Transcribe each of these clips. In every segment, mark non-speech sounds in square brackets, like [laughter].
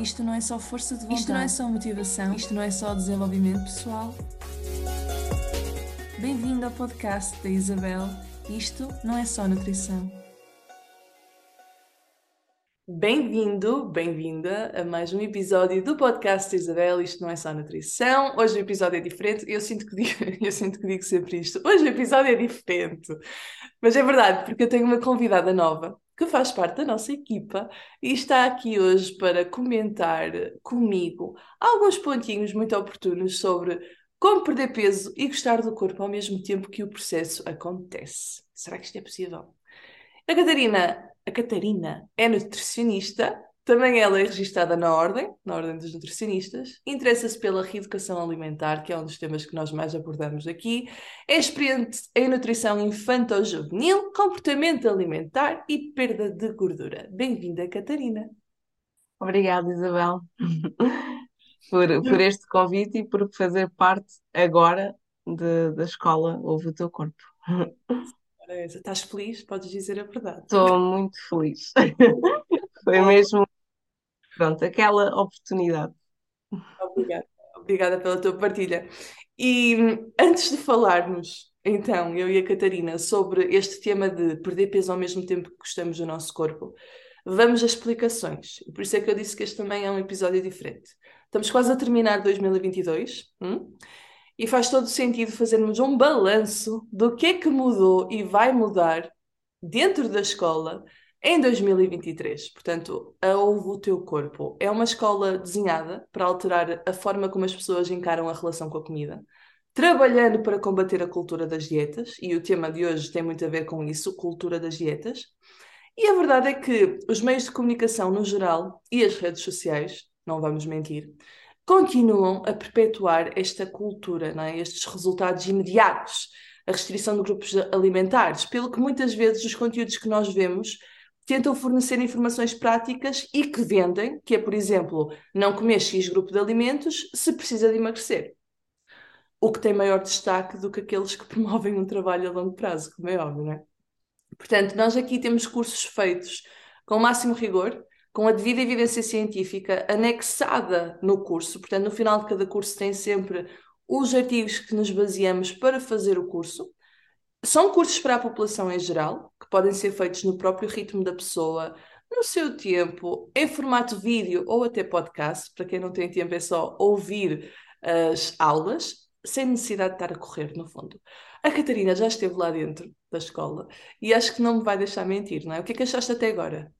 Isto não é só força de vontade. Isto não é só motivação. Isto não é só desenvolvimento pessoal. Bem-vindo ao podcast da Isabel. Isto não é só nutrição. Bem-vindo, bem-vinda a mais um episódio do podcast da Isabel. Isto não é só nutrição. Hoje o episódio é diferente. Eu sinto que digo, [laughs] eu sinto que digo sempre isto. Hoje o episódio é diferente. Mas é verdade, porque eu tenho uma convidada nova que faz parte da nossa equipa e está aqui hoje para comentar comigo alguns pontinhos muito oportunos sobre como perder peso e gostar do corpo ao mesmo tempo que o processo acontece. Será que isto é possível? A Catarina, a Catarina é nutricionista, também ela é registada na Ordem, na Ordem dos Nutricionistas, interessa-se pela reeducação alimentar, que é um dos temas que nós mais abordamos aqui, é experiente em nutrição infantil-juvenil, comportamento alimentar e perda de gordura. Bem-vinda, Catarina. Obrigada, Isabel, [laughs] por, por este convite e por fazer parte agora de, da escola Ouve o Teu Corpo. Estás feliz? Podes dizer a verdade. Estou muito feliz. [laughs] Foi mesmo Pronto, aquela oportunidade. Obrigada, obrigada pela tua partilha. E antes de falarmos, então, eu e a Catarina, sobre este tema de perder peso ao mesmo tempo que gostamos do nosso corpo, vamos às explicações. Por isso é que eu disse que este também é um episódio diferente. Estamos quase a terminar 2022 hum? e faz todo sentido fazermos um balanço do que é que mudou e vai mudar dentro da escola em 2023, portanto, a Ouve o Teu Corpo é uma escola desenhada para alterar a forma como as pessoas encaram a relação com a comida, trabalhando para combater a cultura das dietas, e o tema de hoje tem muito a ver com isso, cultura das dietas. E a verdade é que os meios de comunicação no geral e as redes sociais, não vamos mentir, continuam a perpetuar esta cultura, é? estes resultados imediatos, a restrição de grupos alimentares, pelo que muitas vezes os conteúdos que nós vemos tentam fornecer informações práticas e que vendem, que é, por exemplo, não comer X grupo de alimentos se precisa de emagrecer. O que tem maior destaque do que aqueles que [laughs] promovem um trabalho a longo prazo, como é óbvio, não é? Portanto, nós aqui temos cursos feitos com o máximo rigor, com a devida evidência científica anexada no curso. Portanto, no final de cada curso tem sempre os artigos que nos baseamos para fazer o curso. São cursos para a população em geral, que podem ser feitos no próprio ritmo da pessoa, no seu tempo, em formato vídeo ou até podcast. Para quem não tem tempo, é só ouvir as aulas, sem necessidade de estar a correr, no fundo. A Catarina já esteve lá dentro da escola e acho que não me vai deixar mentir, não é? O que é que achaste até agora?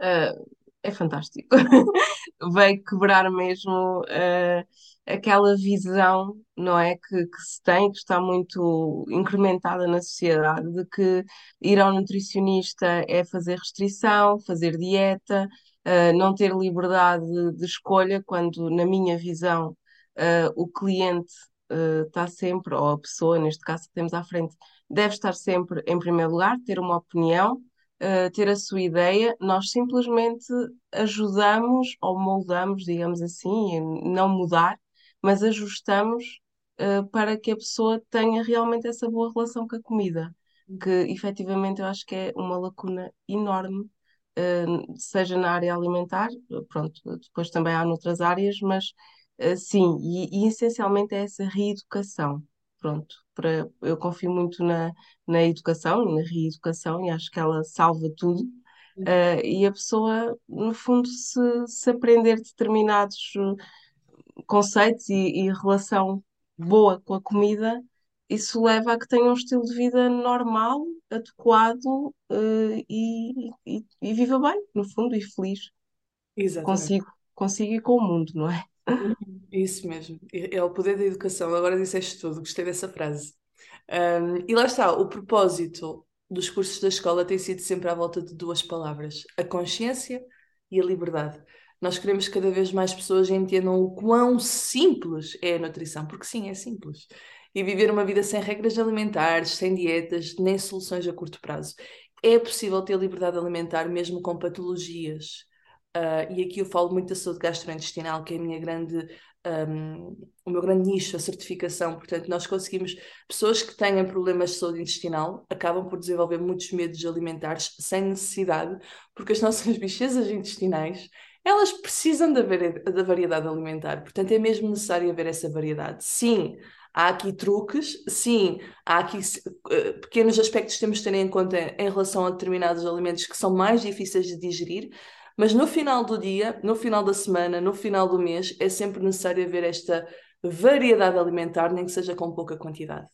Uh, é fantástico. [laughs] Veio quebrar mesmo uh, aquela visão, não é, que, que, se tem, que está muito incrementada na sociedade, de que ir ao nutricionista é fazer restrição, fazer dieta, uh, não ter liberdade de, escolha, quando, na minha visão, uh, o cliente está sempre, ou a pessoa, neste caso que temos à frente, deve estar sempre em primeiro lugar, ter uma opinião uh, ter a sua ideia, nós simplesmente ajudamos ou moldamos, digamos assim, não mudar, mas ajustamos uh, para que a pessoa tenha realmente essa boa relação com a comida, que efetivamente eu acho que é uma lacuna enorme, uh, seja na área alimentar, pronto, depois também há noutras áreas, mas sim, e, e essencialmente é essa reeducação pronto, para, eu confio muito na, na educação, na reeducação, e acho que ela salva tudo. Uh, e a pessoa, no fundo, se, se aprender determinados conceitos e, e, relação boa com a comida, isso leva a que tenha um estilo de vida normal, adequado uh, e, e, e, viva bem, no fundo, e feliz. Exatamente. Consigo, consigo e com o mundo, não é? Isso mesmo, é, é o poder da educação. Agora disseste tudo, gostei dessa frase. Um, e lá está, o propósito dos cursos da escola tem sido sempre à volta de duas palavras: a consciência e a liberdade. Nós queremos que cada vez mais pessoas entendam o quão simples é a nutrição, porque sim, é simples. E viver uma vida sem regras alimentares, sem dietas, nem soluções a curto prazo. É possível ter liberdade alimentar mesmo com patologias Uh, e aqui eu falo muito da saúde gastrointestinal, que é a minha grande, um, o meu grande nicho, a certificação. Portanto, nós conseguimos, pessoas que tenham problemas de saúde intestinal acabam por desenvolver muitos medos alimentares sem necessidade, porque as [laughs] nossas bichezas intestinais elas precisam da, da variedade alimentar, portanto é mesmo necessário haver essa variedade. Sim, há aqui truques, sim, há aqui uh, pequenos aspectos que temos de ter em conta em relação a determinados alimentos que são mais difíceis de digerir, mas no final do dia, no final da semana, no final do mês, é sempre necessário haver esta variedade alimentar, nem que seja com pouca quantidade.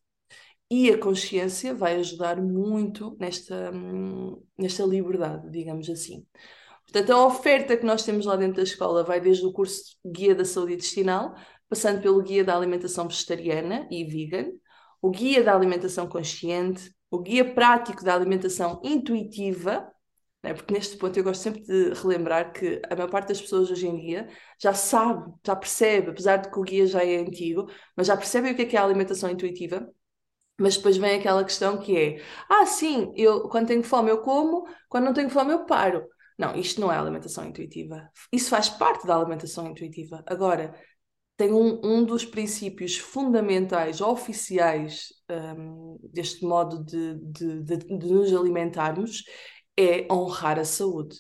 E a consciência vai ajudar muito nesta, hum, nesta liberdade, digamos assim. Portanto, a oferta que nós temos lá dentro da escola vai desde o curso Guia da Saúde Intestinal, passando pelo Guia da Alimentação Vegetariana e Vegan, o Guia da Alimentação Consciente, o Guia Prático da Alimentação Intuitiva, né? porque neste ponto eu gosto sempre de relembrar que a maior parte das pessoas hoje em dia já sabe, já percebe, apesar de que o guia já é antigo, mas já percebem o que é, que é a alimentação intuitiva. Mas depois vem aquela questão que é: ah, sim, eu quando tenho fome eu como, quando não tenho fome eu paro. Não, isto não é alimentação intuitiva. Isso faz parte da alimentação intuitiva. Agora, tem um, um dos princípios fundamentais, oficiais, um, deste modo de, de, de, de nos alimentarmos, é honrar a saúde.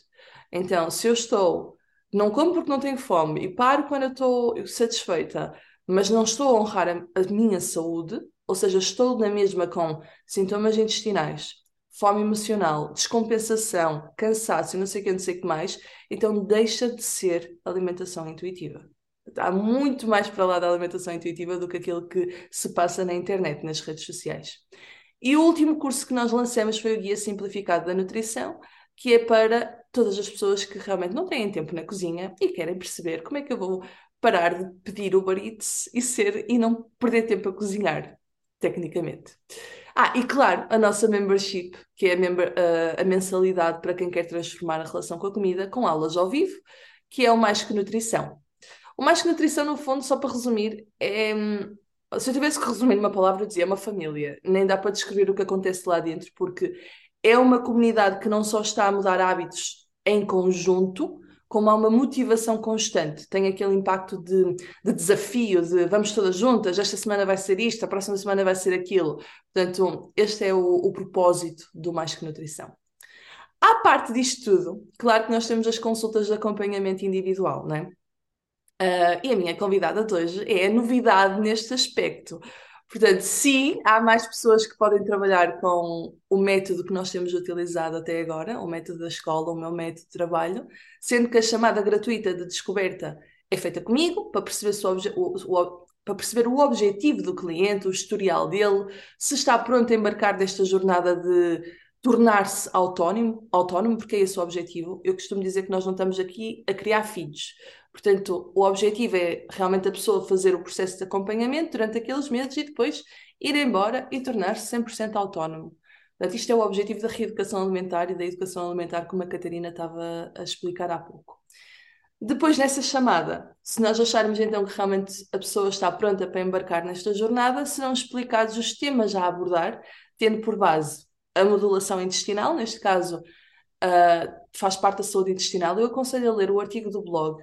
Então, se eu estou, não como porque não tenho fome e paro quando eu estou satisfeita, mas não estou a honrar a, a minha saúde, ou seja, estou na mesma com sintomas intestinais, fome emocional, descompensação, cansaço e não sei o que, não sei o que mais, então deixa de ser alimentação intuitiva. Está muito mais para lá da alimentação intuitiva do que aquilo que se passa na internet, nas redes sociais. E o último curso que nós lançamos foi o Guia Simplificado da Nutrição, que é para todas as pessoas que realmente não têm tempo na cozinha e querem perceber como é que eu vou parar de pedir Uber Eats e ser e não perder tempo a cozinhar, tecnicamente. Ah, e claro, a nossa membership, que é a, member, uh, a mensalidade para quem quer transformar a relação com a comida, com aulas ao vivo, que é o Mais Que Nutrição. O Mais Que Nutrição, no fundo, só para resumir, é hum, se eu tivesse que resumir numa palavra, eu dizia uma família. Nem dá para descrever o que acontece lá dentro, porque é uma comunidade que não só está a mudar hábitos em conjunto, como há uma motivação constante. Tem aquele impacto de, de desafio, de vamos todas juntas, esta semana vai ser isto, a próxima semana vai ser aquilo. Portanto, este é o, o propósito do Mais Que Nutrição. À parte disto tudo, claro que nós temos as consultas de acompanhamento individual, não é? Uh, e a minha convidada de hoje é a novidade neste aspecto. Portanto, sim, há mais pessoas que podem trabalhar com o método que nós temos utilizado até agora, o método da escola, o meu método de trabalho, sendo que a chamada gratuita de descoberta é feita comigo para perceber, o, o, para perceber o objetivo do cliente, o historial dele, se está pronto a embarcar desta jornada de tornar-se autónomo, autónomo, porque é esse o objetivo. Eu costumo dizer que nós não estamos aqui a criar filhos. Portanto, o objetivo é realmente a pessoa fazer o processo de acompanhamento durante aqueles meses e depois ir embora e tornar-se 100% autónomo. Portanto, isto é o objetivo da reeducação alimentar e da educação alimentar, como a Catarina estava a explicar há pouco. Depois, nessa chamada, se nós acharmos então que realmente a pessoa está pronta para embarcar nesta jornada, serão explicados os temas a abordar, tendo por base a modulação intestinal, neste caso uh, faz parte da saúde intestinal. Eu aconselho a ler o artigo do blog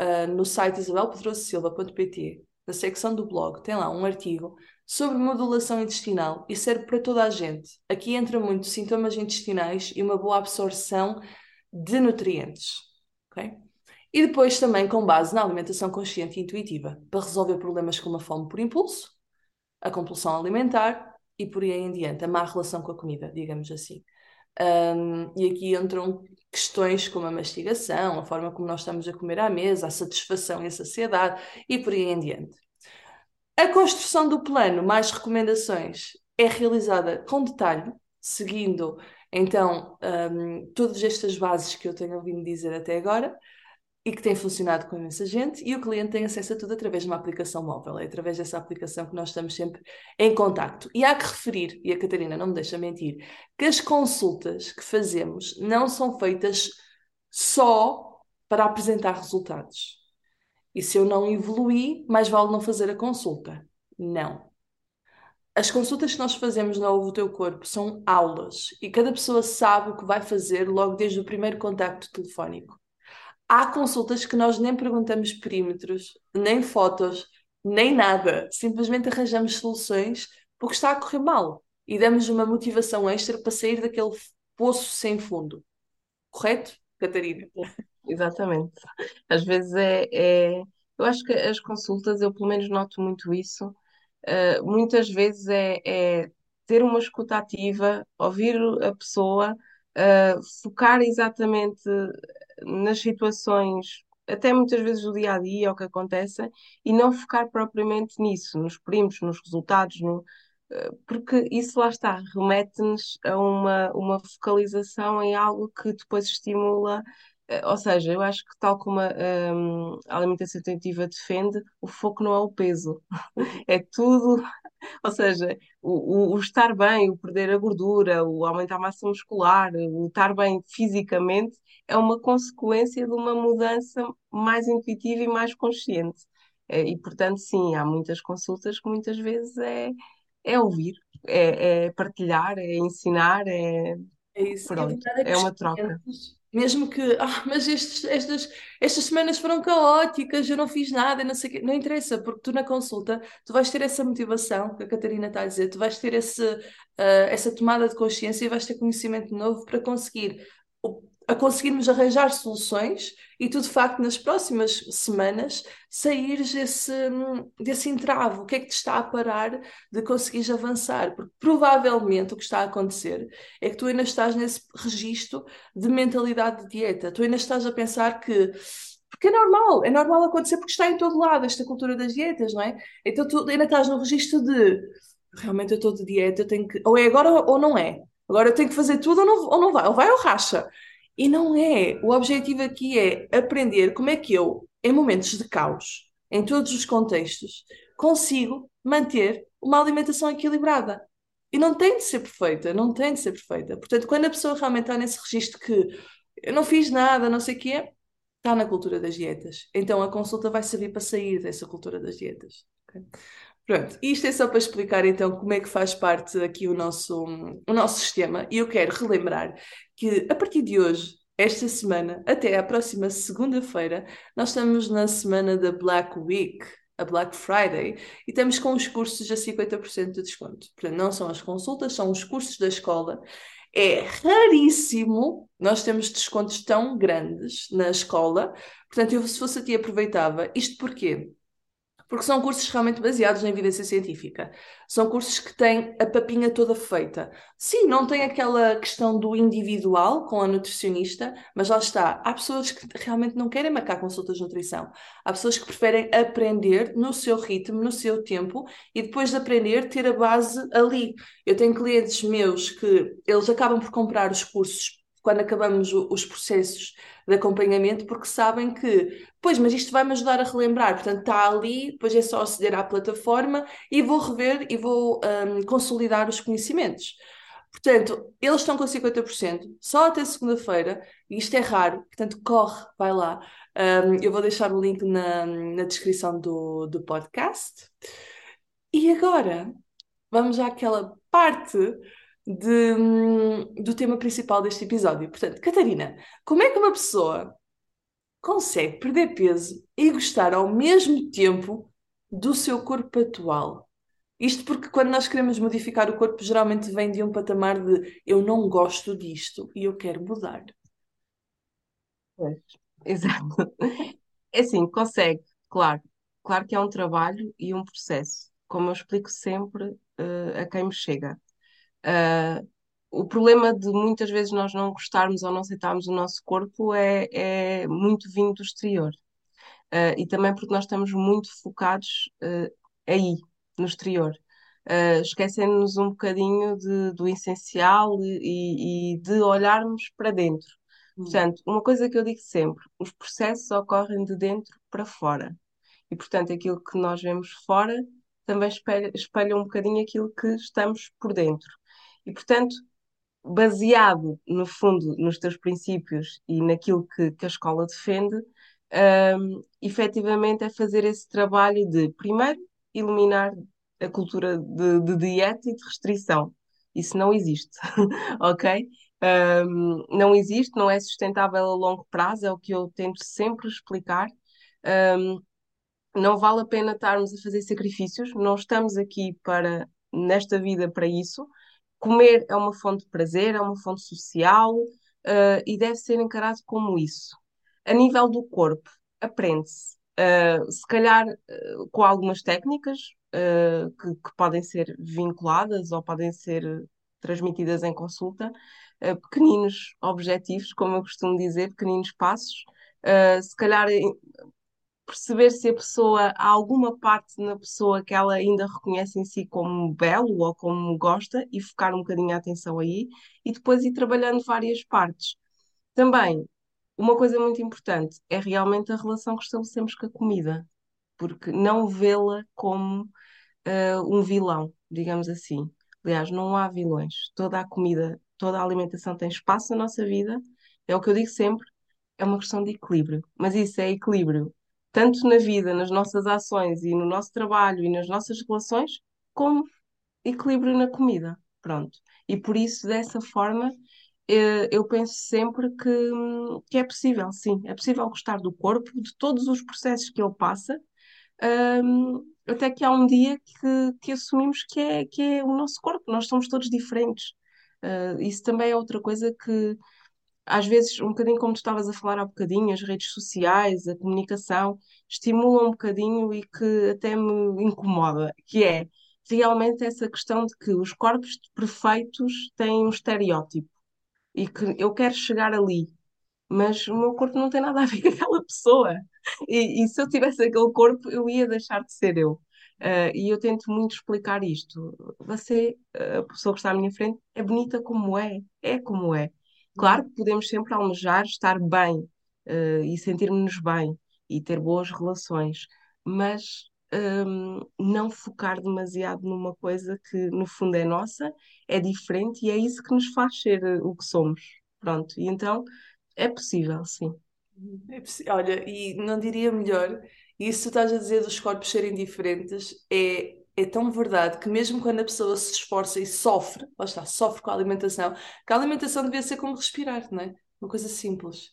uh, no site isabelpedrosilva.pt, na secção do blog, tem lá um artigo sobre modulação intestinal e serve para toda a gente. Aqui entra muito sintomas intestinais e uma boa absorção de nutrientes. Okay? E depois também com base na alimentação consciente e intuitiva, para resolver problemas como a fome por impulso, a compulsão alimentar e por aí em diante, a má relação com a comida, digamos assim. Um, e aqui entram questões como a mastigação, a forma como nós estamos a comer à mesa, a satisfação e a saciedade e por aí em diante. A construção do plano, mais recomendações, é realizada com detalhe, seguindo então um, todas estas bases que eu tenho ouvido dizer até agora e que tem funcionado com imensa gente, e o cliente tem acesso a tudo através de uma aplicação móvel. É através dessa aplicação que nós estamos sempre em contacto. E há que referir, e a Catarina não me deixa mentir, que as consultas que fazemos não são feitas só para apresentar resultados. E se eu não evoluir, mais vale não fazer a consulta. Não. As consultas que nós fazemos na Ovo Teu Corpo são aulas e cada pessoa sabe o que vai fazer logo desde o primeiro contacto telefónico. Há consultas que nós nem perguntamos perímetros, nem fotos, nem nada. Simplesmente arranjamos soluções porque está a correr mal e damos uma motivação extra para sair daquele poço sem fundo. Correto, Catarina? [laughs] exatamente. Às vezes é, é- Eu acho que as consultas, eu pelo menos noto muito isso. Uh, muitas vezes é, é ter uma escuta ativa, ouvir a pessoa, focar exatamente nas situações, até muitas vezes do dia a dia, o que acontece, e não focar propriamente nisso, nos primos, nos resultados, no- uh, porque isso lá está, remete-nos a uma, uma focalização em algo que depois estimula. Uh, Ou seja, eu acho que tal como a, um, a alimentação intuitiva defende, o foco não é o peso, [laughs] é tudo [laughs] ou seja, o, o- o estar bem, o perder a gordura, o aumentar a massa muscular, o estar bem fisicamente, é uma consequência de uma mudança mais intuitiva e mais consciente. Eh, E, portanto, sim, há muitas consultas que muitas vezes é, é ouvir, é, é partilhar, é ensinar, é É isso. A pronto, é é uma troca. clientes, mesmo que, [laughs] ah, mas estes, estas, estas semanas foram caóticas, eu não fiz nada, não sei o quê, não interessa, porque tu na consulta, tu vais ter essa motivação que a Catarina está a dizer, tu vais ter esse, ah, essa tomada de consciência e vais ter conhecimento novo para conseguir, a conseguirmos arranjar soluções e tu, de facto, nas próximas semanas, saíres desse, desse entrave. O que é que te está a parar de conseguires avançar? Porque provavelmente o que está a acontecer é que tu ainda estás nesse registro de mentalidade de dieta. Tu ainda estás a pensar que. Porque é normal, é normal acontecer porque está em todo lado esta cultura das dietas, não é? Então tu ainda estás no registro de realmente eu estou de dieta, eu tenho que. Ou é agora ou não é. Agora eu tenho que fazer tudo ou não, ou não vai, ou vai ou racha. E não é. O objetivo aqui é aprender como é que eu, em momentos de caos, em todos os contextos, consigo manter uma alimentação equilibrada. E não tem de ser perfeita, não tem de ser perfeita. Portanto, quando a pessoa realmente está nesse registro que eu não fiz nada, não sei o quê, está na cultura das dietas. Então a consulta vai servir para sair dessa cultura das dietas. ok? Pronto, isto é só para explicar então como é que faz parte aqui o nosso, o nosso sistema. E eu quero relembrar que a partir de hoje, esta semana, até à próxima segunda-feira, nós estamos na semana da Black Week, a Black Friday, e estamos com os cursos a 50% de desconto. Portanto, não são as consultas, são os cursos da escola. É raríssimo nós temos descontos tão grandes na escola. Portanto, eu, se fosse a ti, aproveitava. Isto porquê? Porque são cursos realmente baseados na evidência científica. São cursos que têm a papinha toda feita. Sim, não tem aquela questão do individual com a nutricionista, mas lá está. Há pessoas que realmente não querem marcar consultas de nutrição. Há pessoas que preferem aprender no seu ritmo, no seu tempo e depois de aprender ter a base ali. Eu tenho clientes meus que eles acabam por comprar os cursos quando acabamos os processos de acompanhamento porque sabem que Pois, mas isto vai-me ajudar a relembrar. Portanto, está ali, depois é só aceder à plataforma e vou rever e vou hum, consolidar os conhecimentos. Portanto, eles estão com 50%, só até segunda-feira, e isto é raro, portanto, corre, vai lá. Hum, eu vou deixar o link na, na descrição do, do podcast. E agora, vamos àquela parte de, hum, do tema principal deste episódio. Portanto, Catarina, como é que uma pessoa consegue perder peso e gostar ao mesmo tempo do seu corpo atual. Isto porque quando nós queremos modificar o corpo, geralmente vem de um patamar de eu não gosto disto e eu quero mudar. Pois, [laughs] Exato. É assim, consegue, claro. Claro que é um trabalho e um processo, como eu explico sempre, eh, a quem me chega. Ah, o problema de muitas vezes nós não gostarmos ou não aceitarmos o nosso corpo é, é muito vindo do exterior. Ah, e também porque nós estamos muito focados, ah, aí, no exterior. Uh, esquecendo-nos um bocadinho de- do essencial e, e de olharmos para dentro. Hum. Portanto, uma coisa que eu digo sempre, os processos ocorrem de dentro para fora. E, portanto, aquilo que nós vemos fora também espelha, espelha um bocadinho aquilo que estamos por dentro. E, portanto, baseado, no fundo, nos teus princípios e naquilo que, que a escola defende, hum, efetivamente é fazer esse trabalho de, primeiro, eliminar a cultura de, de dieta e de restrição. Isso não existe, [laughs] ok? Hum, não existe, não é sustentável a longo prazo, é o que eu tento sempre explicar. Hum, não vale a pena estarmos a fazer sacrifícios, não estamos aqui para, nesta vida, para isso. Comer é uma fonte de prazer, é uma fonte social, eh, e deve ser encarado como isso. A nível do corpo, aprende-se. Uh, se calhar uh, com algumas técnicas uh, que, que, podem ser vinculadas ou podem ser transmitidas em consulta, pequeninos objetivos, como eu costumo dizer, pequeninos passos. se calhar perceber se a pessoa, há alguma parte na pessoa que ela ainda reconhece em si como belo ou como gosta e focar um bocadinho a atenção aí e depois ir trabalhando várias partes. Também, uma coisa muito importante é realmente a relação que estabelecemos com a comida, porque não vê-la como uh, um vilão, digamos assim. Aliás, não há vilões. Toda a comida, toda a alimentação tem espaço na nossa vida. É o que eu digo sempre, é uma questão de equilíbrio. Mas isso é equilíbrio tanto na vida, nas nossas ações e no nosso trabalho e nas nossas relações, como equilíbrio na comida. Pronto. E por isso, dessa forma, eh, eu penso sempre que, que é possível, sim, é possível gostar do corpo, de todos os processos que ele passa, um, até que há um dia que, que assumimos que é, que é o nosso corpo, nós somos todos diferentes. Uh, isso também é outra coisa que às vezes, um bocadinho como tu estavas a falar há bocadinho, as redes sociais, a comunicação, estimulam um bocadinho e que até me incomoda, que é realmente essa questão de que os corpos perfeitos têm um estereótipo e que eu quero chegar ali, mas o meu corpo não tem nada a ver [laughs] com aquela pessoa. E, e se eu tivesse aquele corpo, eu ia deixar de ser eu. Uh, e eu tento muito explicar isto. Você, a pessoa que está à minha frente, é bonita como é, é como é. Claro que podemos sempre almejar estar bem, uh, e sentir-nos bem e ter boas relações, mas um, não focar demasiado numa coisa que no fundo é nossa, é diferente e é isso que nos faz ser eh, o que somos. Pronto, e então é possível, sim. É Olha, e não diria melhor, isso que tu estás a dizer dos corpos serem diferentes é é tão verdade que mesmo quando a pessoa se esforça e sofre, lá está, sofre com a alimentação, que a alimentação devia ser como respirar, não é? Uma coisa simples.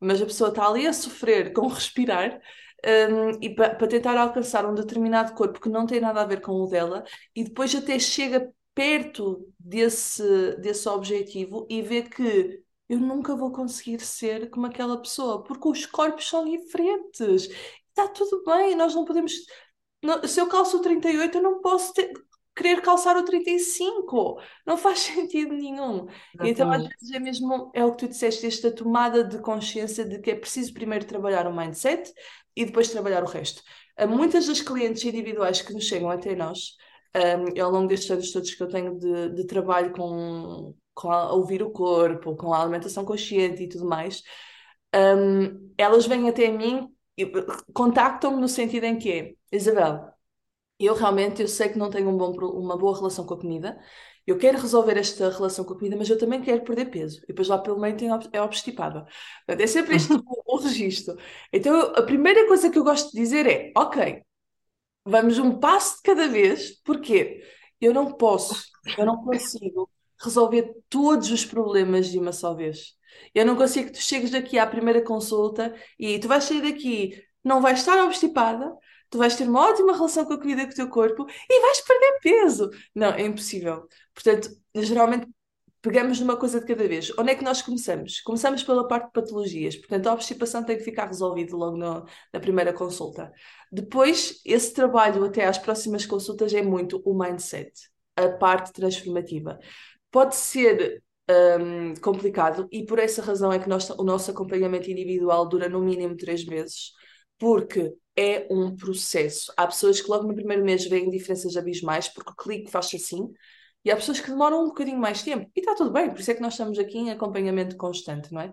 Mas a pessoa está ali a sofrer com [laughs] respirar um, e para pa tentar alcançar um determinado corpo que não tem nada a ver com o dela e depois até chega perto desse, desse objetivo e vê que eu nunca vou conseguir ser como aquela pessoa, porque os corpos são diferentes. Está tudo bem, nós não podemos não, se eu calço o 38, eu não posso ter, querer calçar o 35. Não faz [laughs] sentido nenhum. Então, às vezes, é mesmo, é o que tu disseste, esta tomada de consciência de que é preciso primeiro trabalhar o mindset e depois trabalhar o resto. Muitas das clientes individuais que nos chegam até nós, um, ao longo destes anos todos que eu tenho de, de trabalho com, com a, ouvir o corpo, com a alimentação consciente e tudo mais, um, elas vêm até mim contactam-me no sentido em que é, Isabel, eu realmente eu sei que não tenho um bom, uma boa relação com a comida, eu quero resolver esta relação com a comida, mas eu também quero perder peso. E depois lá pelo meio tem, é obstipada. é sempre este [laughs] o, o registro. Então a primeira coisa que eu gosto de dizer é, ok, vamos um passo de cada vez, porque eu não posso, eu não consigo resolver todos os problemas de uma só vez. Eu não consigo que tu chegues daqui à primeira consulta e tu vais sair daqui, não vais estar obstipada, tu vais ter uma ótima relação com a comida com o teu corpo e vais perder peso. Não, é impossível. Portanto, geralmente pegamos numa coisa de cada vez. Onde é que nós começamos? Começamos pela parte de patologias. Portanto, a obstipação tem que ficar resolvida logo no, na primeira consulta. Depois, esse trabalho até às próximas consultas é muito o mindset, a parte transformativa. Pode ser um, complicado e por essa razão é que nós, o nosso acompanhamento individual dura no mínimo três meses, porque é um processo. Há pessoas que logo no primeiro mês veem diferenças abismais porque o clique faz assim, e há pessoas que demoram um bocadinho mais tempo. E está tudo bem, por isso é que nós estamos aqui em acompanhamento constante, não é?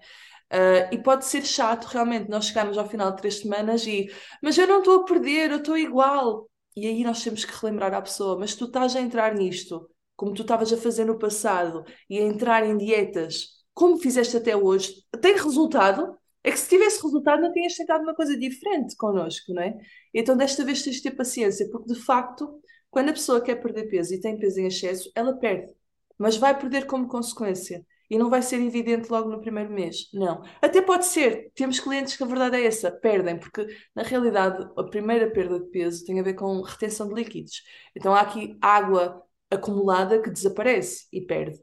Uh, e pode ser chato, realmente, nós chegamos ao final de três semanas e mas eu não estou a perder, eu estou igual. E aí nós temos que relembrar à pessoa, mas tu estás a entrar nisto como tu estavas a fazer no passado e a entrar em dietas, como fizeste até hoje, tem resultado? É que se tivesse resultado não tinhas tentado uma coisa diferente connosco, não é? Então desta vez tens de ter paciência, porque de facto, quando a pessoa quer perder peso e tem peso em excesso, ela perde, mas vai perder como consequência. E não vai ser evidente logo no primeiro mês. Não. Até pode ser. Temos clientes que a verdade é essa, perdem, porque na realidade a primeira perda de peso tem a ver com retenção de líquidos. Então há aqui água acumulada que desaparece e perde.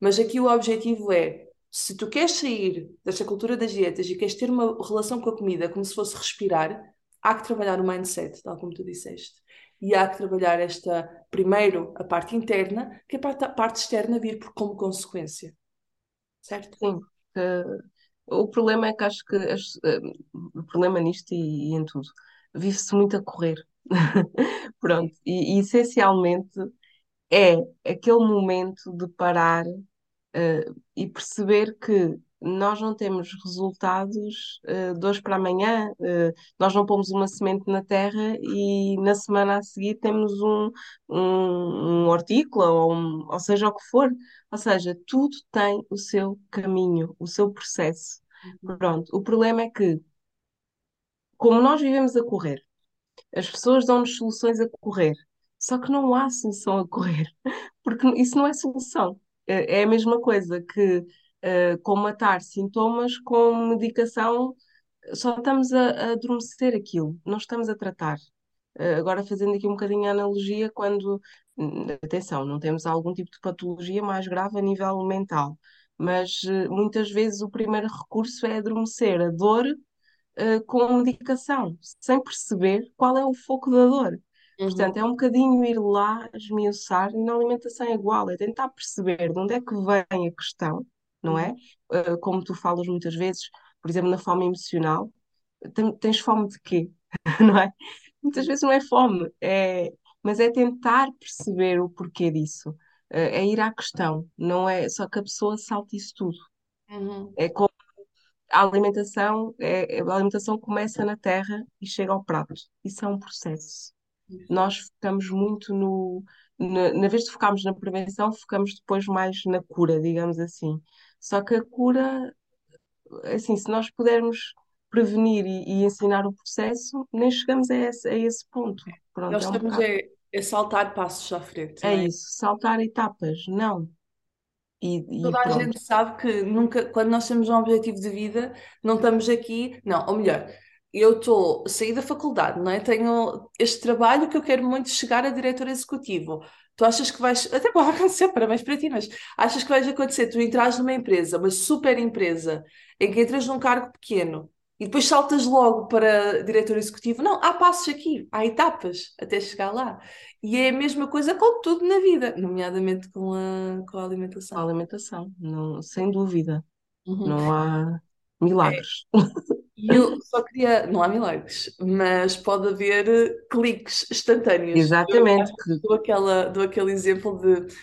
Mas aqui o objetivo é Se tu queres sair desta cultura das dietas e queres ter uma relação com a comida como se fosse respirar, há que trabalhar o mindset, tal como tu disseste. E há que trabalhar esta, primeiro, a parte interna, que a parte, a parte externa vir por, como consequência. Certo? Sim. Uh, o problema é que acho que as, uh, o problema nisto e, e em tudo, vive-se muito a correr. [laughs] Pronto. E, e essencialmente é aquele momento de parar uh, e perceber que nós não temos resultados uh, de hoje para amanhã, uh, nós não pomos uma semente na terra e na semana a seguir temos um, um, um hortícola, ou, um, ou seja o que for. Ou seja, tudo tem o seu caminho, o seu processo. Uhum. Pronto, o problema é que, como nós vivemos a correr, as pessoas dão-nos soluções a correr, só que não há solução a correr, [laughs] porque isso não é solução. É, é a mesma coisa que uh, combatar sintomas com medicação, só estamos a, a adormecer aquilo, não estamos a tratar. Uh, agora, fazendo aqui um bocadinho a analogia, quando, atenção, não temos algum tipo de patologia mais grave a nível mental, mas uh, muitas vezes o primeiro recurso é adormecer a dor com medicação, sem perceber qual é o foco da dor. Portanto, é um bocadinho ir lá esmiuçar e na alimentação é igual, é tentar perceber de onde é que vem a questão, não é? Uh, como tu falas muitas vezes, por exemplo, na fome emocional, tens fome de quê? [laughs] não é? Muitas vezes não é fome, é, mas é tentar perceber o porquê disso, uh, é ir à questão, não é só que a pessoa salte isso tudo. Uhum. É como a alimentação, é, a alimentação começa na terra e chega ao prato. Isso é um processo nós focamos muito no. Na, na vez de focarmos na prevenção, focamos depois mais na cura, digamos assim. Só que a cura, assim, se nós pudermos prevenir e, e ensinar o processo, nem chegamos a esse, a esse ponto. Pronto, nós é um estamos a, a saltar passos à frente. É, é? isso, saltar etapas, não. E, e Toda a pronto. gente sabe que nunca, quando nós temos um objetivo de vida, não estamos aqui, não, ou melhor, eu estou saí da faculdade, não é? Tenho este trabalho que eu quero muito chegar a diretor executivo. Tu achas que vais, até pode acontecer, parabéns para ti, mas achas que vais acontecer? Tu entras numa empresa, uma super empresa, em que entras num cargo pequeno e depois saltas logo para diretor executivo. Não, há passos aqui, há etapas até chegar lá. E é a mesma coisa com tudo na vida, nomeadamente com a, com a alimentação. A alimentação, não, sem dúvida. Uhum. Não há milagres. E eu só queria, não há milagres, mas pode haver eh, cliques instantâneos. Exatamente. Eu dou, aquela, dou aquele exemplo de.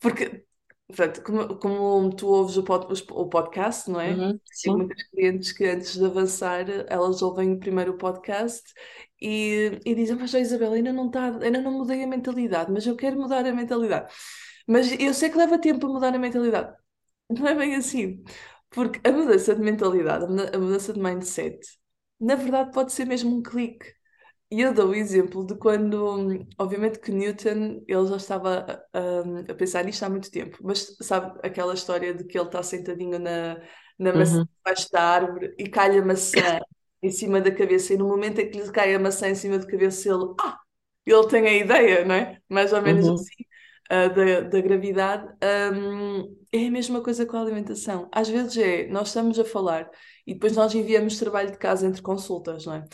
Porque, portanto, como, como tu ouves o, pod, o podcast, não é? Uhum, Tem muitas clientes que antes de avançar, elas ouvem primeiro o podcast e, e dizem: Mas, Isabel, ainda não, tá, ainda não mudei a mentalidade, mas eu quero mudar a mentalidade. Mas eu sei que leva tempo a mudar a mentalidade. Não é bem assim. Porque a mudança de mentalidade, a mudança de mindset, na verdade pode ser mesmo um clique. E eu dou o exemplo de quando, obviamente que Newton, ele já estava a, a pensar nisto há muito tempo, mas sabe aquela história de que ele está sentadinho na, na maçã Uhum. debaixo da árvore e cai a maçã em cima da cabeça e no momento em que lhe cai a maçã em cima da cabeça ele, ah, ele tem a ideia, não é? Mais ou menos Uhum. assim uh, da, da gravidade, um, é a mesma coisa com a alimentação. Às vezes é, nós estamos a falar e depois nós enviamos trabalho de casa entre consultas, não é?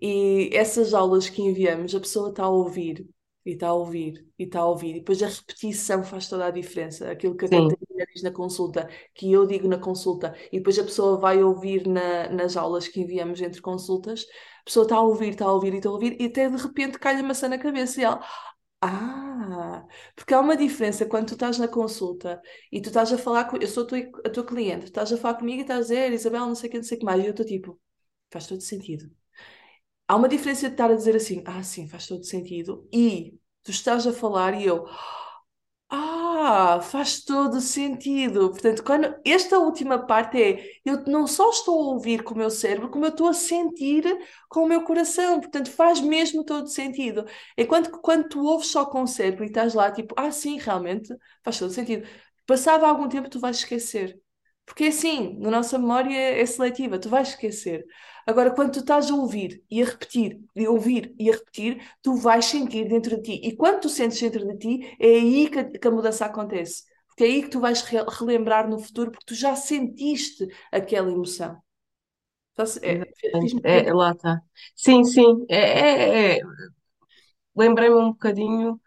E essas aulas que enviamos, a pessoa está a ouvir, e está a ouvir, e está a ouvir, e depois a repetição faz toda a diferença. Aquilo que a. Catarina diz na consulta, que eu digo na consulta, e depois a pessoa vai ouvir na, nas aulas que enviamos entre consultas, a pessoa está a ouvir, está a ouvir e está a ouvir, e até de repente cai a maçã na cabeça e ela, ah, porque há uma diferença quando tu estás na consulta e tu estás a falar com. Eu sou a tua, a tua cliente, tu estás a falar comigo e estás a dizer, Isabel, não sei o que, não sei o que mais, e eu estou tipo, faz todo sentido. Há uma diferença de estar a dizer assim, ah, sim, faz todo sentido, e tu estás a falar e eu, ah, faz todo sentido. Portanto, quando esta última parte é, eu não só estou a ouvir com o meu cérebro, como eu estou a sentir com o meu coração. Portanto, faz mesmo todo sentido. Enquanto que quando tu ouves só com o cérebro e estás lá, tipo, ah, sim, realmente faz todo sentido. Passado algum tempo, tu vais esquecer. Porque é assim, na nossa memória é seletiva, tu vais esquecer. Agora, quando tu estás a ouvir e a repetir, e a ouvir e a repetir, tu vais sentir dentro de ti. E quando tu sentes dentro de ti, é aí que a, que a mudança acontece. Porque é aí que tu vais re- relembrar no futuro, porque tu já sentiste aquela emoção. Então, é, fiz-me É, lá está. Sim, sim. É, é- é- Lembrei-me um bocadinho,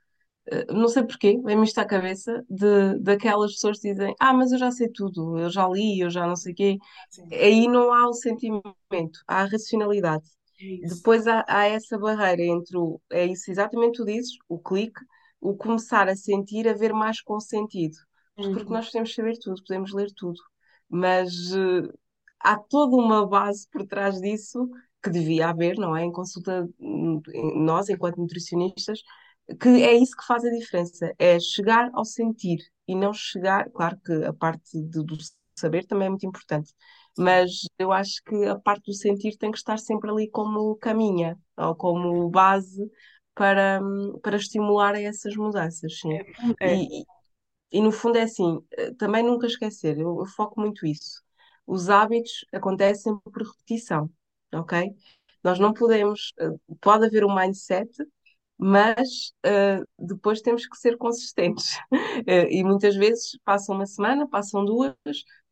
não sei porquê, vem-me isto à cabeça, de, daquelas pessoas que dizem: Ah, mas eu já sei tudo, eu já li, eu já não sei o quê. assim, Aí não há o sentimento, há a racionalidade. é. Depois há, há essa barreira entre o, é isso exatamente tu dizes, o clique, o começar a sentir, a ver mais com sentido. Porque Uhum. nós podemos saber tudo, podemos ler tudo, mas eh, há toda uma base por trás disso que devia haver, não é? Em consulta, hum, nós, enquanto nutricionistas, que é isso que faz a diferença, é chegar ao sentir e não chegar, claro que a parte de- do saber também é muito importante, mas eu acho que a parte do sentir tem que estar sempre ali como caminha ou como base para, para estimular essas mudanças, sim. É, é, E, e, e, no fundo é assim, eh, também nunca esquecer, eu, eu foco muito isso. Os hábitos acontecem por repetição, ok? Nós não podemos, eh, pode haver um mindset, mas eh, depois temos que ser consistentes. [laughs] Eh, e muitas vezes passam uma semana, passam duas,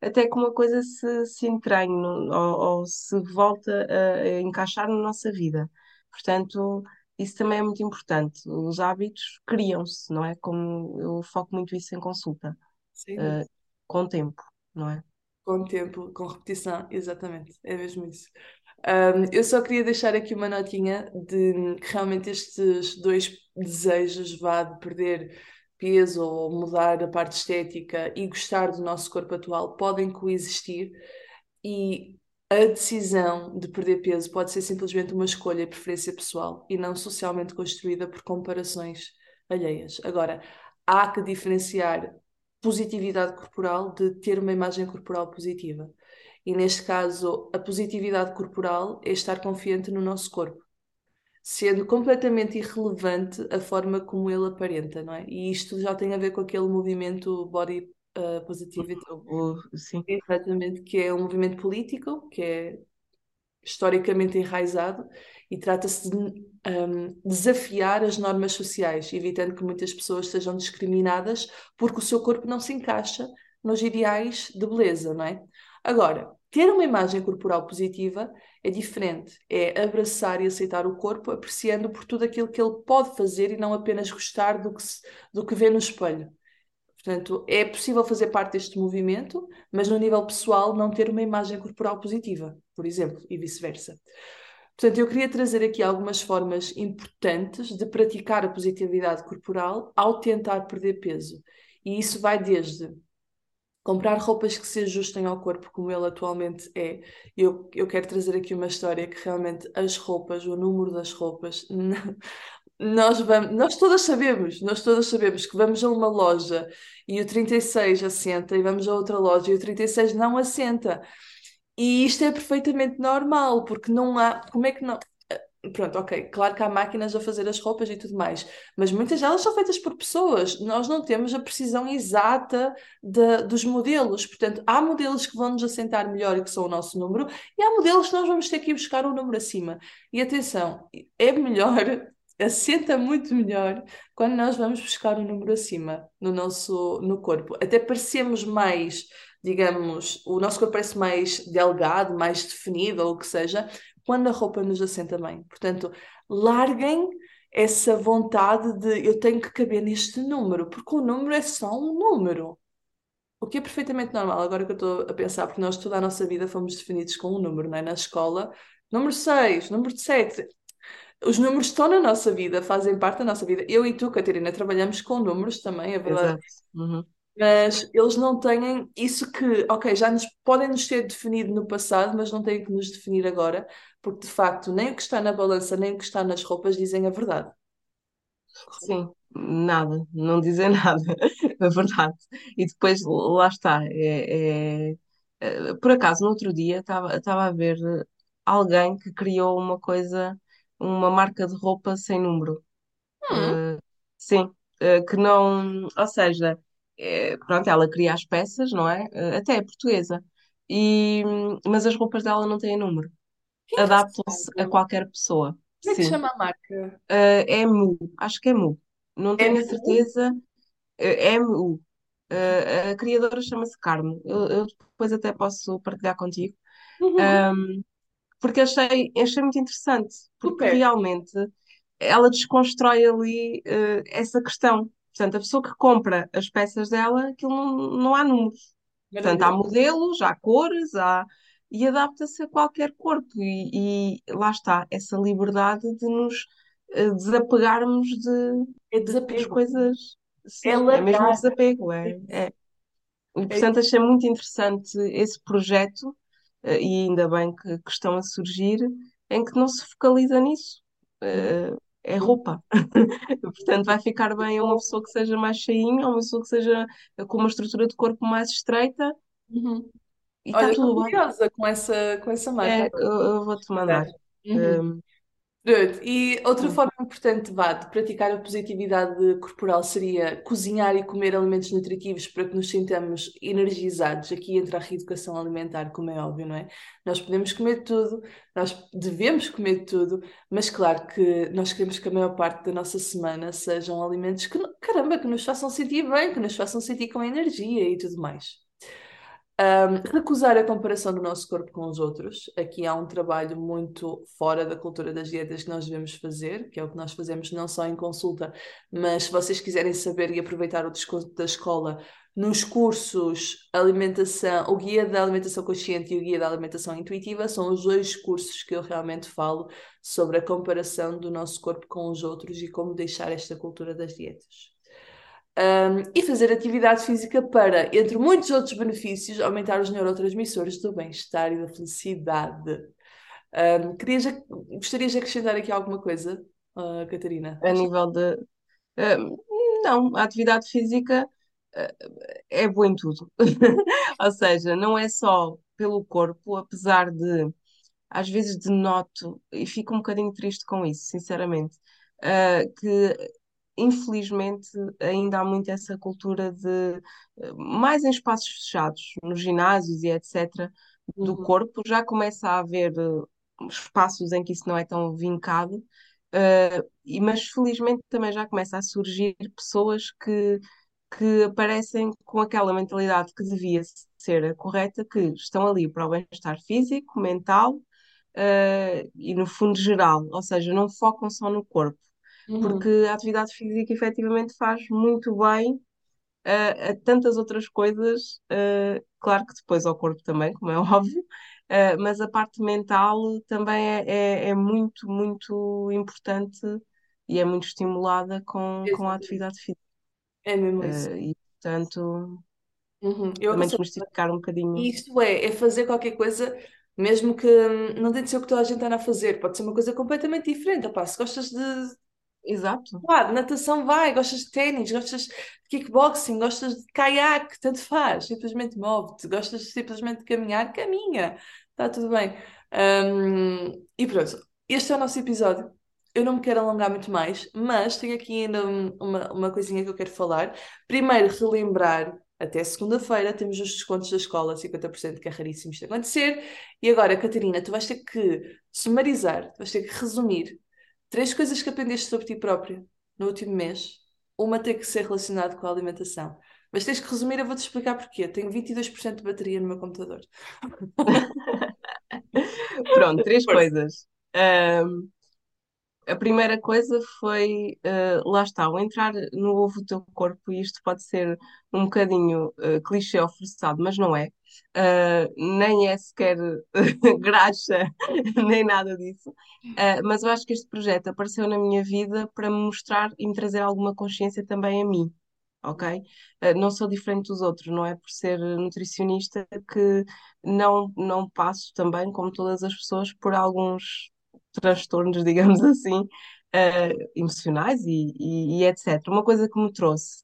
até que uma coisa se, se entranhe no- ou, ou se volta a, a encaixar na nossa vida. Portanto, isso também é muito importante. Os hábitos criam-se, não é? Como eu foco muito isso em consulta, eh, com o tempo, não é? Com tempo, com repetição, exatamente, é mesmo isso. Um, eu só queria deixar aqui uma notinha de que realmente estes dois desejos, vá, de perder peso ou mudar a parte estética e gostar do nosso corpo atual, podem coexistir e a decisão de perder peso pode ser simplesmente uma escolha e preferência pessoal e não socialmente construída por comparações alheias. Agora, há que diferenciar positividade corporal de ter uma imagem corporal positiva. E neste caso, a positividade corporal é estar confiante no nosso corpo, sendo completamente irrelevante a forma como ele aparenta, não é? E isto já tem a ver com aquele movimento body uh, positivity, O- sim, exatamente, que é um movimento político, que é historicamente enraizado e trata-se de um, desafiar as normas sociais, evitando que muitas pessoas sejam discriminadas porque o seu corpo não se encaixa nos ideais de beleza, não é? Agora, ter uma imagem corporal positiva é diferente, é abraçar e aceitar o corpo, apreciando por tudo aquilo que ele pode fazer e não apenas gostar do que, se- do que vê no espelho. Portanto, é possível fazer parte deste movimento, mas no nível pessoal não ter uma imagem corporal positiva, por exemplo, e vice-versa. Portanto, eu queria trazer aqui algumas formas importantes de praticar a positividade corporal ao tentar perder peso. E isso vai desde comprar roupas que se ajustem ao corpo como ele atualmente é. Eu, eu quero trazer aqui uma história que realmente as roupas, o número das roupas, [laughs] nós vamos, nós todas sabemos, nós todas sabemos que vamos a uma loja e o 36 assenta e vamos a outra loja e o 36 não assenta. E isto é perfeitamente normal, porque não há, como é que não Pronto, ok. Claro que há máquinas a fazer as roupas e tudo mais, mas muitas delas são feitas por pessoas. Nós não temos a precisão exata de- dos modelos. Portanto, há modelos que vão nos assentar melhor e que são o nosso número, e há modelos que nós vamos ter que ir buscar um número acima. E atenção, é melhor, [laughs] assenta muito melhor quando nós vamos buscar um número acima no nosso no corpo. Até parecemos mais, digamos, o nosso corpo parece mais delgado, mais definido, ou o que seja quando a roupa nos assenta bem. Portanto, larguem essa vontade de eu tenho que caber neste número, porque o número é só um número. O que é perfeitamente normal, agora que eu estou a pensar, porque nós toda a nossa vida fomos definidos com um número, não é? Na escola, número 6, número 7. Os números estão na nossa vida, fazem parte da nossa vida. Eu e tu, Catarina, trabalhamos com números também, é verdade. exato. Uhum. Mas eles não têm isso que, ok, já nos podem nos ter definido no passado, mas não têm que nos definir agora, porque de facto nem o que está na balança, nem o que está nas roupas dizem a verdade. Sim, nada, não dizer [laughs] nada, é verdade. E depois lá está. É, é- é- por acaso, no outro dia estava a ver alguém que criou uma coisa, uma marca de roupa sem número. Hum, Sim, eh, que não. Ou seja, eh, pronto, ela cria as peças, não é? Eh, até é portuguesa. E, mas as roupas dela não têm número. Adaptam-se a qualquer pessoa. Como é que Sim. chama a marca? Eh, é Mu, acho que é Mu. Não É tenho a certeza. Eh, É Mu. Uh, a criadora chama-se Carmo. Eu, eu depois até posso partilhar contigo, Uhum. porque achei, achei muito interessante, porque Super. realmente ela desconstrói ali uh, essa questão. Portanto, a pessoa que compra as peças dela, aquilo não, não há números. Portanto, há modelos, há cores, há... e adapta-se a qualquer corpo. E, e lá está, essa liberdade de nos uh, desapegarmos de, É das desapego. coisas. É Sim, é mesmo largar. desapego. É É, é. E, É portanto, achei muito interessante esse projeto, eh, e ainda bem que, que estão a surgir, em que não se focaliza nisso. Eh, É roupa. [laughs] Portanto, vai ficar bem a uma pessoa que seja mais cheinha, a uma pessoa que seja com uma estrutura de corpo mais estreita, Uhum. e está Olha, estou tudo bem. curiosa com essa, com essa marca. É, eu, eu vou-te mandar. Uhum. Um, E outra forma importante, vá, de praticar a positividade corporal seria cozinhar e comer alimentos nutritivos para que nos sintamos energizados. Aqui entra a reeducação alimentar, como é óbvio, não é? Nós podemos comer tudo, nós devemos comer tudo, mas claro que nós queremos que a maior parte da nossa semana sejam alimentos que, caramba, que nos façam sentir bem, que nos façam sentir com energia e tudo mais. Um, recusar a comparação do nosso corpo com os outros. Aqui há um trabalho muito fora da cultura das dietas que nós devemos fazer, que é o que nós fazemos não só em consulta, mas se vocês quiserem saber e aproveitar o desconto da escola, nos cursos alimentação, o guia da alimentação consciente e o guia da alimentação intuitiva são os dois cursos que eu realmente falo sobre a comparação do nosso corpo com os outros e como deixar esta cultura das dietas. Um, e fazer atividade física para, entre muitos outros benefícios, aumentar os neurotransmissores do bem-estar e da felicidade. Um, querias, gostarias de acrescentar aqui alguma coisa, uh, Catarina? A nível de. não, a atividade física uh, é boa em tudo. [laughs] Ou seja, não é só pelo corpo, apesar de às vezes denoto, e fico um bocadinho triste com isso, sinceramente, uh, que infelizmente ainda há muito essa cultura de, mais em espaços fechados, nos ginásios e etc., do Uhum. corpo, já começa a haver uh, espaços em que isso não é tão vincado, uh, e, mas felizmente também já começa a surgir pessoas que que aparecem com aquela mentalidade que devia ser a correta, que estão ali para o bem-estar físico, mental, uh, e no fundo geral, ou seja, não focam só no corpo, Uhum. porque a atividade física efetivamente faz muito bem uh, a tantas outras coisas, uh, claro que depois ao corpo também, como é [laughs] óbvio, mas a parte mental também é, é, é, muito, muito importante e é muito estimulada com, com a atividade física. É mesmo isso. e portanto, Uhum. Eu também desmistificar um bocadinho. Isto é, é fazer qualquer coisa, mesmo que hum, não tem de ser o que toda a gente está a fazer, pode ser uma coisa completamente diferente. Opá, se gostas de, Exato. De natação vai, gostas de ténis, gostas de kickboxing, gostas de caiaque, tanto faz, simplesmente move-te, gostas simplesmente de caminhar, caminha, está tudo bem. Um, e pronto, este é o nosso episódio. Eu não me quero alongar muito mais, mas tenho aqui ainda um- uma, uma coisinha que eu quero falar. Primeiro, relembrar, até segunda-feira temos os descontos da escola, 50%, que é raríssimo isto acontecer. E agora, Catarina, tu vais ter que sumarizar, tu vais ter que resumir Três coisas que aprendeste sobre ti própria no último mês. Uma tem que ser relacionada com a alimentação. Mas tens que resumir, eu vou-te explicar porquê. Tenho 22% de bateria no meu computador. [laughs] Pronto, três coisas. Ahm, a primeira coisa foi, ah, lá está, o entrar no ovo do teu corpo, e isto pode ser um bocadinho ah, clichê ou forçado, mas não é. Ah, nem é sequer [laughs] graxa, nem nada disso. Ah, mas eu acho que este projeto apareceu na minha vida para me mostrar e me trazer alguma consciência também a mim. Ok? Ah, não sou diferente dos outros, não é por ser nutricionista que não, não passo também, como todas as pessoas, por alguns transtornos, [laughs] digamos assim, eh, emocionais e, e, e etc. Uma coisa que me trouxe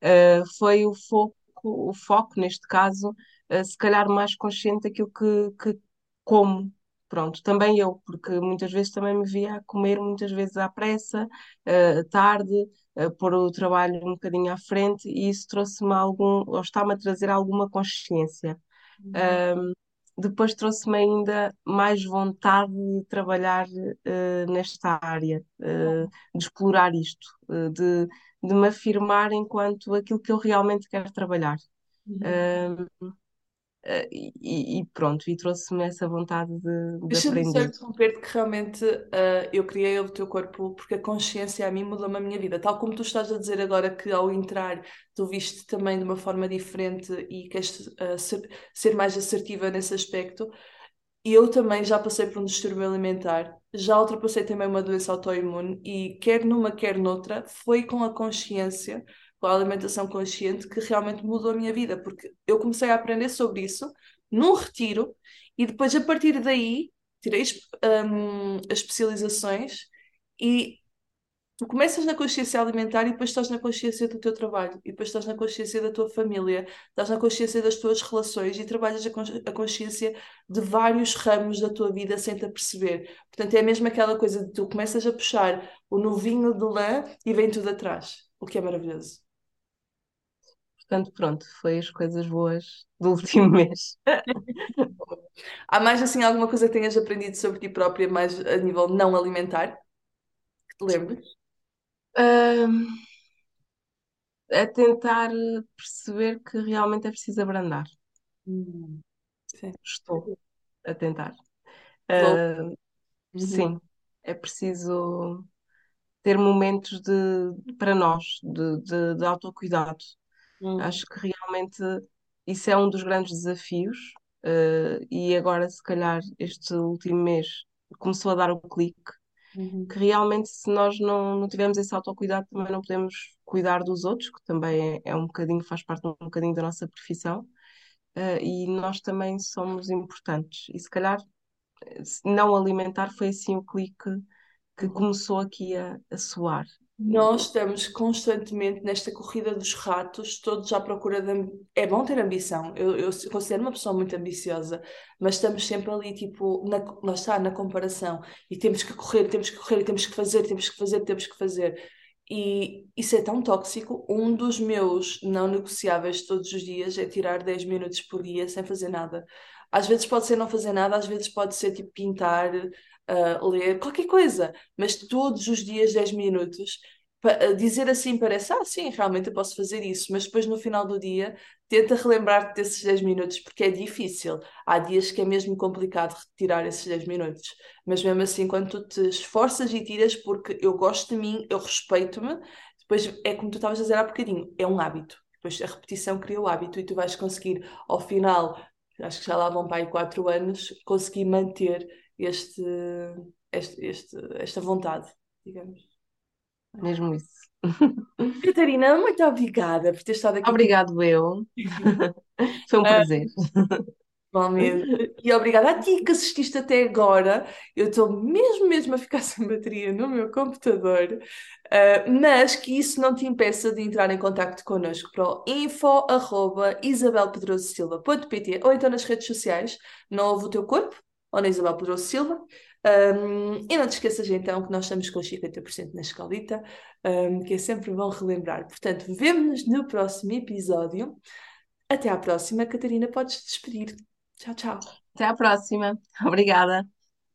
eh, foi o foco, o foco, neste caso, se calhar mais consciente daquilo que, que como. Pronto, também eu, porque muitas vezes também me via a comer, muitas vezes à pressa, eh, tarde, eh, pôr o trabalho um bocadinho à frente, e isso trouxe-me algum, ou está-me a trazer alguma consciência. Uhum. depois trouxe-me ainda mais vontade de trabalhar eh, nesta área, eh, de explorar isto, eh, de, de me afirmar enquanto aquilo que eu realmente quero trabalhar. Uhum. Eh, e, e pronto, e trouxe-me essa vontade de, de Deixa-me só aprender. interromper-te que realmente ah, eu criei o teu corpo porque a consciência a mim mudou-me a minha vida. Tal como tu estás a dizer agora que ao entrar tu viste também de uma forma diferente e queres ah, ser, ser mais assertiva nesse aspecto, eu também já passei por um distúrbio alimentar, já ultrapassei também uma doença autoimune e quer numa, quer noutra, foi com a consciência, com a alimentação consciente que realmente mudou a minha vida, porque eu comecei a aprender sobre isso num retiro e depois a partir daí tirei hum, as especializações e tu começas na consciência alimentar e depois estás na consciência do teu trabalho e depois estás na consciência da tua família, estás na consciência das tuas relações e trabalhas a, cons- a consciência de vários ramos da tua vida sem te aperceber. Portanto, é mesmo aquela coisa de tu começas a puxar o novinho de lã e vem tudo atrás, o que é maravilhoso. Portanto, pronto, foi as coisas boas do [laughs] último mês. Há mais assim alguma coisa que tenhas aprendido sobre ti própria, mais a nível não alimentar, que te lembres? Ahm, a tentar perceber que realmente é preciso abrandar. Hum, sim. Estou a tentar. Uhum. sim, é preciso ter momentos de, para nós, de, de, de autocuidado. Uhum. Acho que realmente isso é um dos grandes desafios. ah, e agora, se calhar, este último mês começou a dar o clique que Uhum. realmente se nós não, não tivermos esse autocuidado também não podemos cuidar dos outros, que também é, é um bocadinho, faz parte um bocadinho da nossa profissão, eh, e nós também somos importantes. E se calhar eh, se não alimentar foi assim o clique que começou aqui a, a soar. Nós estamos constantemente nesta corrida dos ratos, todos à procura de. É bom ter ambição, eu, eu considero uma pessoa muito ambiciosa, mas estamos sempre ali, tipo, na, lá está, na comparação, e temos que correr, temos que correr, temos que fazer, temos que fazer, temos que fazer. E isso é tão tóxico. Um dos meus não negociáveis todos os dias é tirar 10 minutos por dia sem fazer nada. Às vezes pode ser não fazer nada, às vezes pode ser tipo pintar, ler, qualquer coisa mas todos os dias 10 minutos. Dizer assim parece, ah, sim, realmente eu posso fazer isso, mas depois no final do dia tenta relembrar-te desses 10 minutos, porque é difícil. Há dias que é mesmo complicado retirar esses 10 minutos, mas mesmo assim, quando tu te esforças e tiras, porque eu gosto de mim, eu respeito-me, depois é como tu estavas a dizer há bocadinho, é um hábito. Depois a repetição cria o hábito e tu vais conseguir, ao final, acho que já lá vão para aí 4 anos, conseguir manter este este, este- esta vontade, digamos. Mesmo isso. [laughs] Catarina, muito obrigada por ter estado aqui. Obrigado, eu. Foi um Ah, prazer. Igualmente. E obrigada a ti que assististe até agora. Eu estou mesmo, mesmo a ficar [laughs] sem bateria no meu computador, Ah, mas que isso não te impeça de entrar em contacto connosco para o info.isabelpedrososilva.pt ou então nas redes sociais, Novo o Teu Corpo ou na Isabel Pedroso Silva. Um, e não te esqueças então que nós estamos com 50% na escalita, um, que é sempre bom relembrar. Portanto, vemo-nos no próximo episódio. Até à próxima. Catarina, podes despedir. Tchau, tchau. Até à próxima. [laughs] Obrigada.